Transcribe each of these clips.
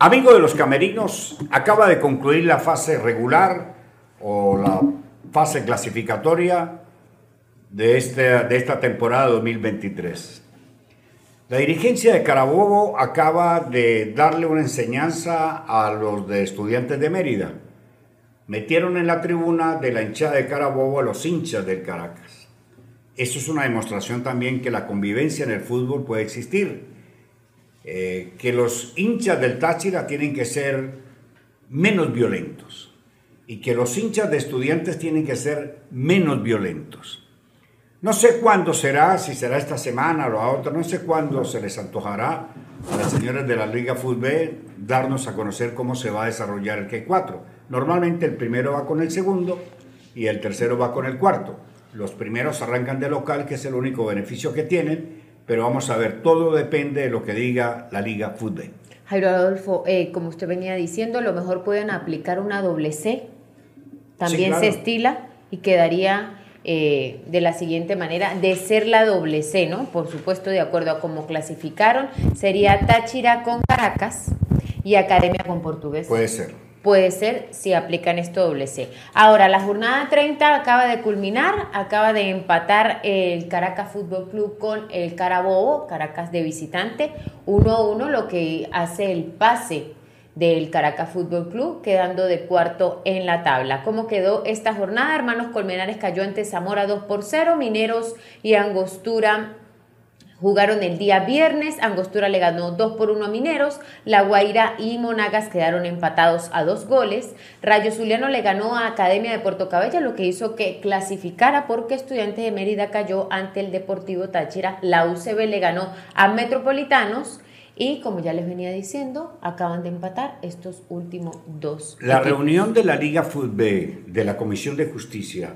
Amigo de los camerinos, acaba de concluir la fase regular o la fase clasificatoria de, este, de esta temporada 2023. La dirigencia de Carabobo acaba de darle una enseñanza a los de estudiantes de Mérida. Metieron en la tribuna de la hinchada de Carabobo a los hinchas del Caracas. Eso es una demostración también que la convivencia en el fútbol puede existir eh, que los hinchas del Táchira tienen que ser menos violentos y que los hinchas de estudiantes tienen que ser menos violentos. No sé cuándo será, si será esta semana o la otra, no sé cuándo se les antojará a las señoras de la Liga Fútbol darnos a conocer cómo se va a desarrollar el K4. Normalmente el primero va con el segundo y el tercero va con el cuarto. Los primeros arrancan de local, que es el único beneficio que tienen, pero vamos a ver, todo depende de lo que diga la Liga Fútbol. Jairo Adolfo, eh, como usted venía diciendo, a lo mejor pueden aplicar una doble C, también se estila y quedaría eh, de la siguiente manera, de ser la doble C, ¿no? Por supuesto, de acuerdo a cómo clasificaron, sería Táchira con Caracas y Academia con Portugués. Puede ser puede ser si aplican esto doble C. Ahora, la jornada 30 acaba de culminar, acaba de empatar el Caracas Fútbol Club con el Carabobo, Caracas de visitante, 1 a 1, lo que hace el pase del Caracas Fútbol Club, quedando de cuarto en la tabla. ¿Cómo quedó esta jornada? Hermanos Colmenares cayó ante Zamora 2 por 0, Mineros y Angostura Jugaron el día viernes, Angostura le ganó 2 por 1 a Mineros, La Guaira y Monagas quedaron empatados a dos goles, Rayo Zuliano le ganó a Academia de Puerto Cabello, lo que hizo que clasificara porque Estudiantes de Mérida cayó ante el Deportivo Táchira, la UCB le ganó a Metropolitanos y como ya les venía diciendo, acaban de empatar estos últimos dos. La reunión de la Liga Fútbol de la Comisión de Justicia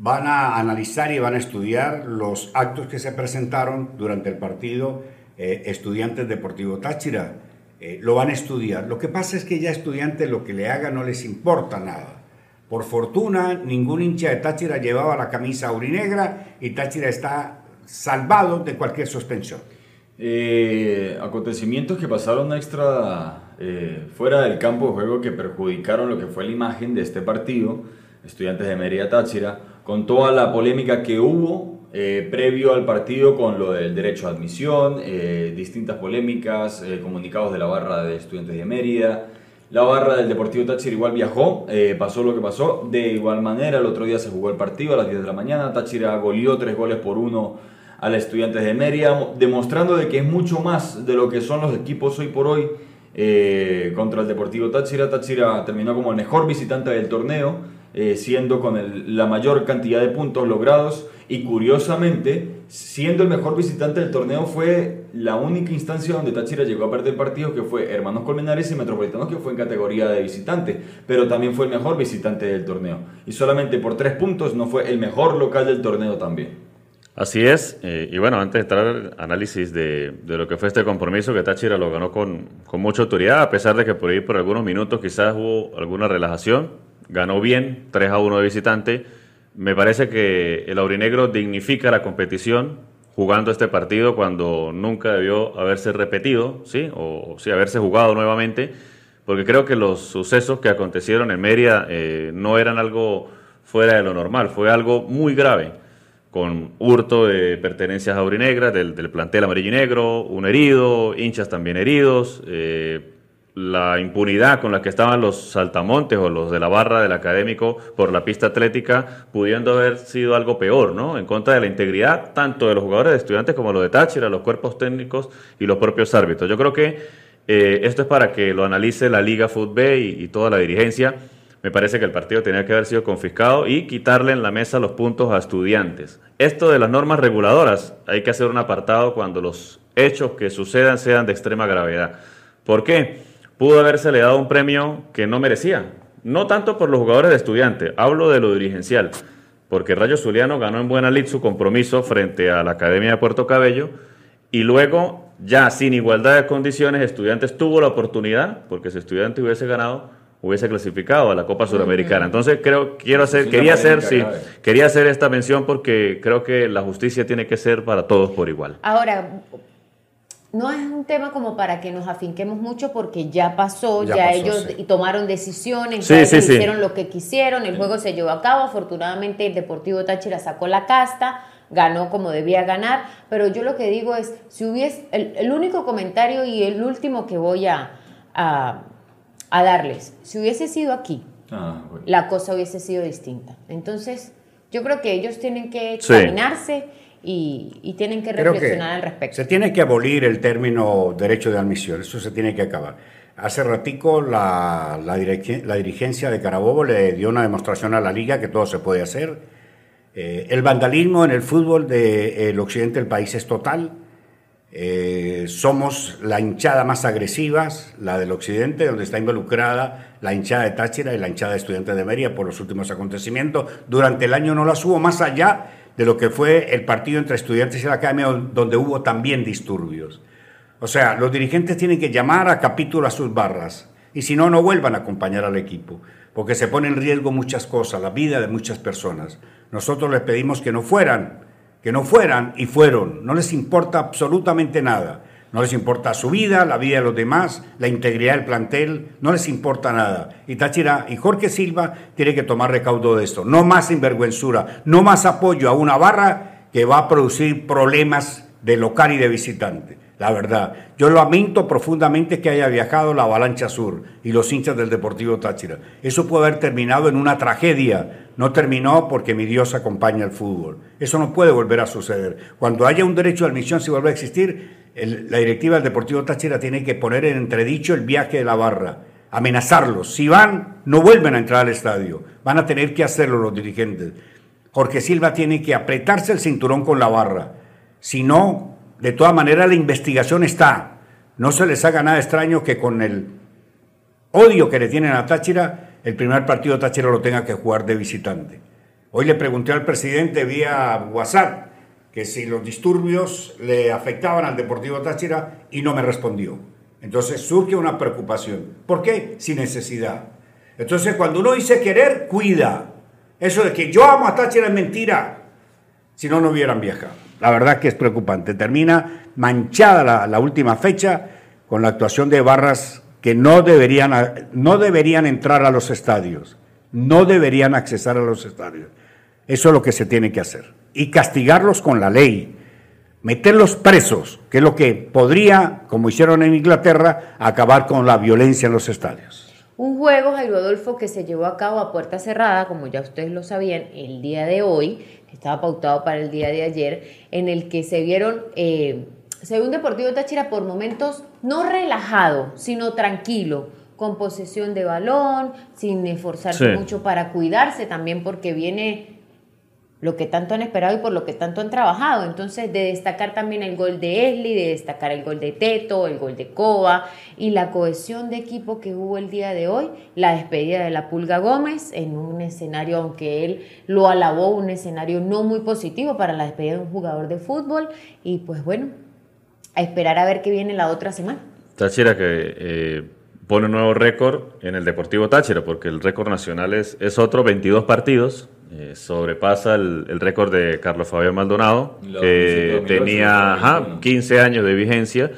van a analizar y van a estudiar los actos que se presentaron durante el partido eh, Estudiantes Deportivo Táchira. Eh, lo van a estudiar. Lo que pasa es que ya estudiantes lo que le haga no les importa nada. Por fortuna, ningún hincha de Táchira llevaba la camisa aurinegra y Táchira está salvado de cualquier suspensión. Eh, acontecimientos que pasaron extra fuera del campo de juego que perjudicaron lo que fue la imagen de este partido, Estudiantes de Mérida Táchira con toda la polémica que hubo eh, previo al partido con lo del derecho a admisión, eh, distintas polémicas, eh, comunicados de la barra de estudiantes de Mérida. La barra del Deportivo Táchira igual viajó, pasó lo que pasó. De igual manera, el otro día se jugó el partido a las 10 de la mañana. Táchira goleó tres goles por uno a los estudiantes de Mérida, demostrando de que es mucho más de lo que son los equipos hoy por hoy contra el Deportivo Táchira. Táchira terminó como el mejor visitante del torneo eh, siendo con la mayor cantidad de puntos logrados y curiosamente, siendo el mejor visitante del torneo, fue la única instancia donde Táchira llegó a perder partidos que fue Hermanos Colmenares y Metropolitanos, que fue en categoría de visitante, pero también fue el mejor visitante del torneo. Y solamente por tres puntos no fue el mejor local del torneo también. Así es, eh, y bueno, antes de entrar al análisis de, de, lo que fue este compromiso, que Táchira lo ganó con, con mucha autoridad, a pesar de que por ahí por algunos minutos quizás hubo alguna relajación, ganó bien, 3 a 1 de visitante. Me parece que el aurinegro dignifica la competición jugando este partido cuando nunca debió haberse repetido, ¿sí? O, sí, haberse jugado nuevamente, porque creo que los sucesos que acontecieron en Mérida eh, no eran algo fuera de lo normal, fue algo muy grave, con hurto de pertenencias aurinegras del, del plantel amarillo y negro, un herido, hinchas también heridos, eh, la impunidad con la que estaban los saltamontes o los de la barra del académico por la pista atlética, pudiendo haber sido algo peor, ¿no? En contra de la integridad tanto de los jugadores de estudiantes como los de Táchira, los cuerpos técnicos y los propios árbitros. Yo creo que eh, esto es para que lo analice la Liga Fútbol y, y, toda la dirigencia. Me parece que el partido tenía que haber sido confiscado y quitarle en la mesa los puntos a estudiantes. Esto de las normas reguladoras, hay que hacer un apartado cuando los hechos que sucedan sean de extrema gravedad. ¿Por qué? Pudo haberse le dado un premio que no merecía. No tanto por los jugadores de estudiante, hablo de lo dirigencial, porque Rayo Zuliano ganó en buena lid su compromiso frente a la Academia de Puerto Cabello y luego, ya sin igualdad de condiciones, Estudiantes tuvo la oportunidad, porque si Estudiante hubiese ganado, hubiese clasificado a la Copa Suramericana. Entonces creo quiero hacer quería hacer sí, quería hacer esta mención porque creo que la justicia tiene que ser para todos por igual. Ahora no es un tema como para que nos afinquemos mucho porque ya pasó, ya, ellos tomaron decisiones, ya hicieron lo que quisieron, el juego se llevó a cabo, afortunadamente el Deportivo Táchira sacó la casta, ganó como debía ganar, pero yo lo que digo es, si hubiese, el, único comentario y el último que voy a, a, darles, si hubiese sido aquí, ah, la cosa hubiese sido distinta. Entonces, yo creo que ellos tienen que examinarse y, tienen que reflexionar al respecto. Se tiene que abolir el término derecho de admisión, eso se tiene que acabar. Hace ratico la, la, dirigencia de Carabobo le dio una demostración a la liga que todo se puede hacer. Eh, el vandalismo en el fútbol del occidente del país es total. Eh, somos la hinchada más agresiva, la del occidente, donde está involucrada la hinchada de Táchira y la hinchada de Estudiantes de Mérida por los últimos acontecimientos. Durante el año no la hubo más allá de lo que fue el partido entre estudiantes y la academia, donde hubo también disturbios. O sea, los dirigentes tienen que llamar a capítulo a sus barras y si no, no vuelvan a acompañar al equipo, porque se pone en riesgo muchas cosas, la vida de muchas personas. Nosotros les pedimos que no fueran, que no fueran y fueron, no les importa absolutamente nada. No les importa su vida, la vida de los demás, la integridad del plantel, no les importa nada. Y Táchira y Jorge Silva tienen que tomar recaudo de esto. No más sinvergüenzura, no más apoyo a una barra que va a producir problemas de local y de visitante. La verdad, yo lamento profundamente que haya viajado la avalancha sur y los hinchas del Deportivo Táchira. Eso puede haber terminado en una tragedia. No terminó porque mi Dios acompaña el fútbol. Eso no puede volver a suceder. Cuando haya un derecho de admisión, si vuelve a existir, la directiva del Deportivo Táchira tiene que poner en entredicho el viaje de la barra, amenazarlos. Si van, no vuelven a entrar al estadio. Van a tener que hacerlo los dirigentes. Jorge Silva tiene que apretarse el cinturón con la barra. Si no, de todas maneras la investigación está. No se les haga nada extraño que con el odio que le tienen a Táchira, el primer partido Táchira lo tenga que jugar de visitante. Hoy le pregunté al presidente vía WhatsApp que si los disturbios le afectaban al Deportivo Táchira y no me respondió. Entonces surge una preocupación. ¿Por qué? Sin necesidad. Entonces cuando uno dice querer, cuida. Eso de que yo amo a Táchira es mentira. Si no, no hubieran viajado. La verdad que es preocupante. Termina manchada la, la última fecha con la actuación de barras que no deberían, no deberían entrar a los estadios. No deberían accesar a los estadios. Eso es lo que se tiene que hacer y castigarlos con la ley, meterlos presos, que es lo que podría, como hicieron en Inglaterra, acabar con la violencia en los estadios. Un juego, Jairo Adolfo, que se llevó a cabo a puerta cerrada, como ya ustedes lo sabían, el día de hoy, estaba pautado para el día de ayer, en el que se vieron, eh, se vio un Deportivo Táchira por momentos no relajado, sino tranquilo, con posesión de balón, sin esforzarse mucho para cuidarse también, porque viene lo que tanto han esperado y por lo que tanto han trabajado. Entonces, de destacar también el gol de Esli, de destacar el gol de Teto, el gol de Coba y la cohesión de equipo que hubo el día de hoy, la despedida de la Pulga Gómez en un escenario, aunque él lo alabó, un escenario no muy positivo para la despedida de un jugador de fútbol. Y pues bueno, a esperar a ver qué viene la otra semana. Táchira que eh, pone un nuevo récord en el Deportivo Táchira, porque el récord nacional es, es otro, 22 partidos eh, sobrepasa el, récord de Carlos Fabián Maldonado, que tenía 15 años de vigencia.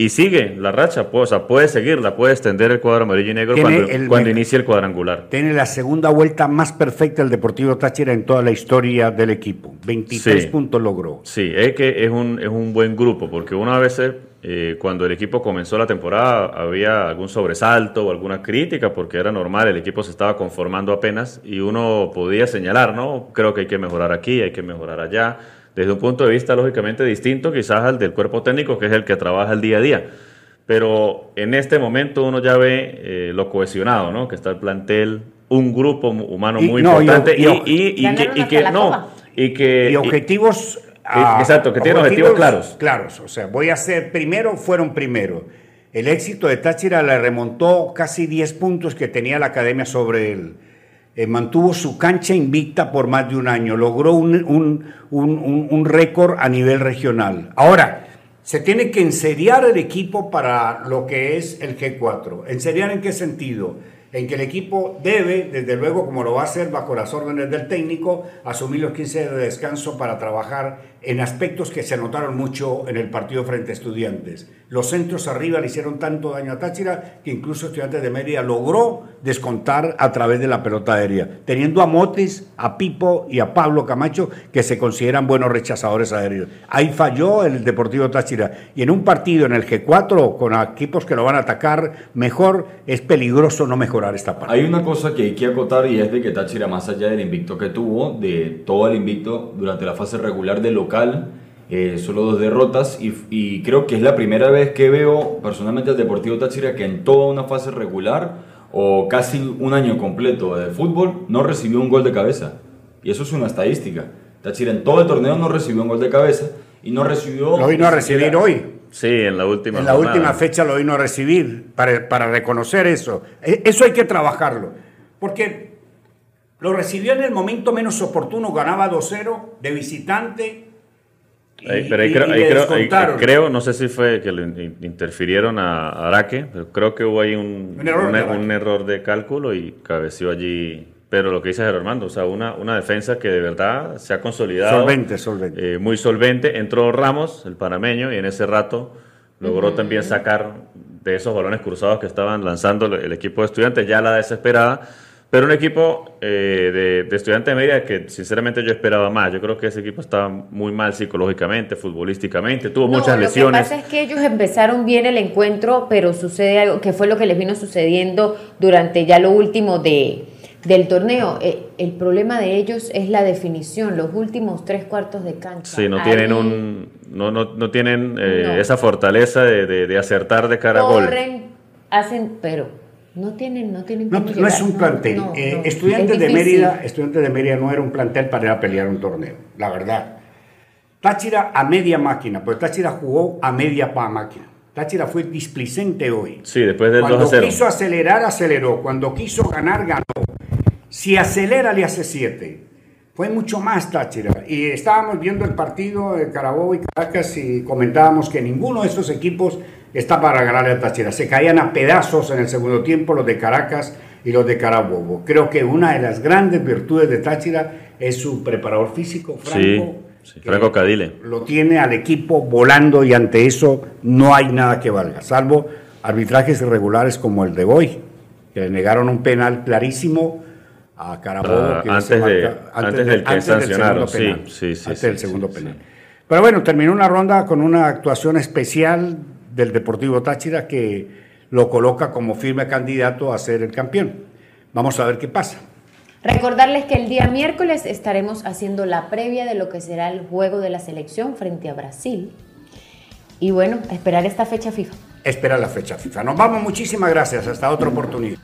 Y sigue la racha, pues, o sea, puede seguirla, puede extender el cuadro amarillo y negro cuando, cuando inicie el cuadrangular. Tiene la segunda vuelta más perfecta del Deportivo Táchira en toda la historia del equipo. 23 puntos logró. Sí, es que es un, es un buen grupo, porque uno a veces eh, cuando el equipo comenzó la temporada había algún sobresalto o alguna crítica porque era normal, el equipo se estaba conformando apenas y uno podía señalar, ¿no? Creo que hay que mejorar aquí, hay que mejorar allá, desde un punto de vista lógicamente distinto quizás al del cuerpo técnico que es el que trabaja el día a día. Pero en este momento uno ya ve eh, lo cohesionado, ¿no? Que está el plantel, un grupo humano muy importante y, y, que no y que y objetivos Exacto, que tiene objetivos, claros. Claros, o sea, voy a ser primero, fueron primero. El éxito de Táchira le remontó casi 10 puntos que tenía la academia sobre él. Eh, mantuvo su cancha invicta por más de un año, logró un, un, un, récord a nivel regional. Ahora, se tiene que enseriar el equipo para lo que es el G4. ¿Enseriar en qué sentido? En que el equipo debe, desde luego, como lo va a hacer bajo las órdenes del técnico, asumir los 15 de descanso para trabajar en aspectos que se notaron mucho en el partido frente a estudiantes. Los centros arriba le hicieron tanto daño a Táchira que incluso Estudiantes de Mérida logró descontar a través de la pelota aérea, teniendo a Motis, a Pipo y a Pablo Camacho que se consideran buenos rechazadores aéreos. Ahí falló el Deportivo Táchira y en un partido en el G4 con equipos que lo van a atacar mejor es peligroso no mejorar esta parte. Hay una cosa que hay que acotar y es de que Táchira más allá del invicto que tuvo, de todo el invicto durante la fase regular de local, eh, solo dos derrotas y, creo que es la primera vez que veo personalmente al Deportivo Táchira que en toda una fase regular o casi un año completo de fútbol no recibió un gol de cabeza. Y eso es una estadística. Táchira en todo el torneo no recibió un gol de cabeza y no recibió... Lo vino a recibir hoy. Sí, en la última. En la última fecha lo vino a recibir para, para reconocer eso. E, eso hay que trabajarlo. Porque lo recibió en el momento menos oportuno, ganaba 2-0 de visitante pero ahí, creo, creo, no sé si fue que le interfirieron a Araque, pero creo que hubo ahí un, un, error, de cálculo y cabeció allí. Pero lo que dice Armando, o sea, una, una defensa que de verdad se ha consolidado. Solvente, solvente. Eh, muy solvente. Entró Ramos, el panameño, y en ese rato logró también sacar de esos balones cruzados que estaban lanzando el equipo de estudiantes, ya la desesperada pero un equipo eh, de, estudiantes de media que sinceramente yo esperaba más. Yo creo que ese equipo estaba muy mal psicológicamente, futbolísticamente, tuvo muchas lesiones. Lo que pasa es que ellos empezaron bien el encuentro, pero sucede algo que fue lo que les vino sucediendo durante ya lo último de, del torneo. Eh, el problema de ellos es la definición, los últimos tres cuartos de cancha. Sí, no tienen un, no, no, no tienen eh, esa fortaleza de, de, acertar de cara a gol. hacen, pero no tienen, no tienen. No, no es un plantel. Eh, estudiantes de Mérida, estudiantes de Mérida no era un plantel para ir a pelear un torneo, la verdad. Táchira a media máquina, pues Táchira jugó a media pa máquina. Táchira fue displicente hoy. Sí, después del Cuando quiso acelerar, aceleró. Cuando quiso ganar, ganó. Si acelera, le hace siete. Fue mucho más Táchira. Y estábamos viendo el partido de Carabobo y Caracas y comentábamos que ninguno de estos equipos está para ganarle a Táchira. Se caían a pedazos en el segundo tiempo los de Caracas y los de Carabobo. Creo que una de las grandes virtudes de Táchira es su preparador físico, Franco. Sí, Franco Cadile. Lo tiene al equipo volando y ante eso no hay nada que valga, salvo arbitrajes irregulares como el de hoy, que le negaron un penal clarísimo a Carabobo. que antes, de, antes, del que sancionaron, sí, sí, antes del segundo penal. Pero bueno, terminó una ronda con una actuación especial del Deportivo Táchira que lo coloca como firme candidato a ser el campeón. Vamos a ver qué pasa. Recordarles que el día miércoles estaremos haciendo la previa de lo que será el juego de la selección frente a Brasil. Y bueno, esperar esta fecha fija. Esperar la fecha fija. Nos vamos, muchísimas gracias. Hasta otra oportunidad.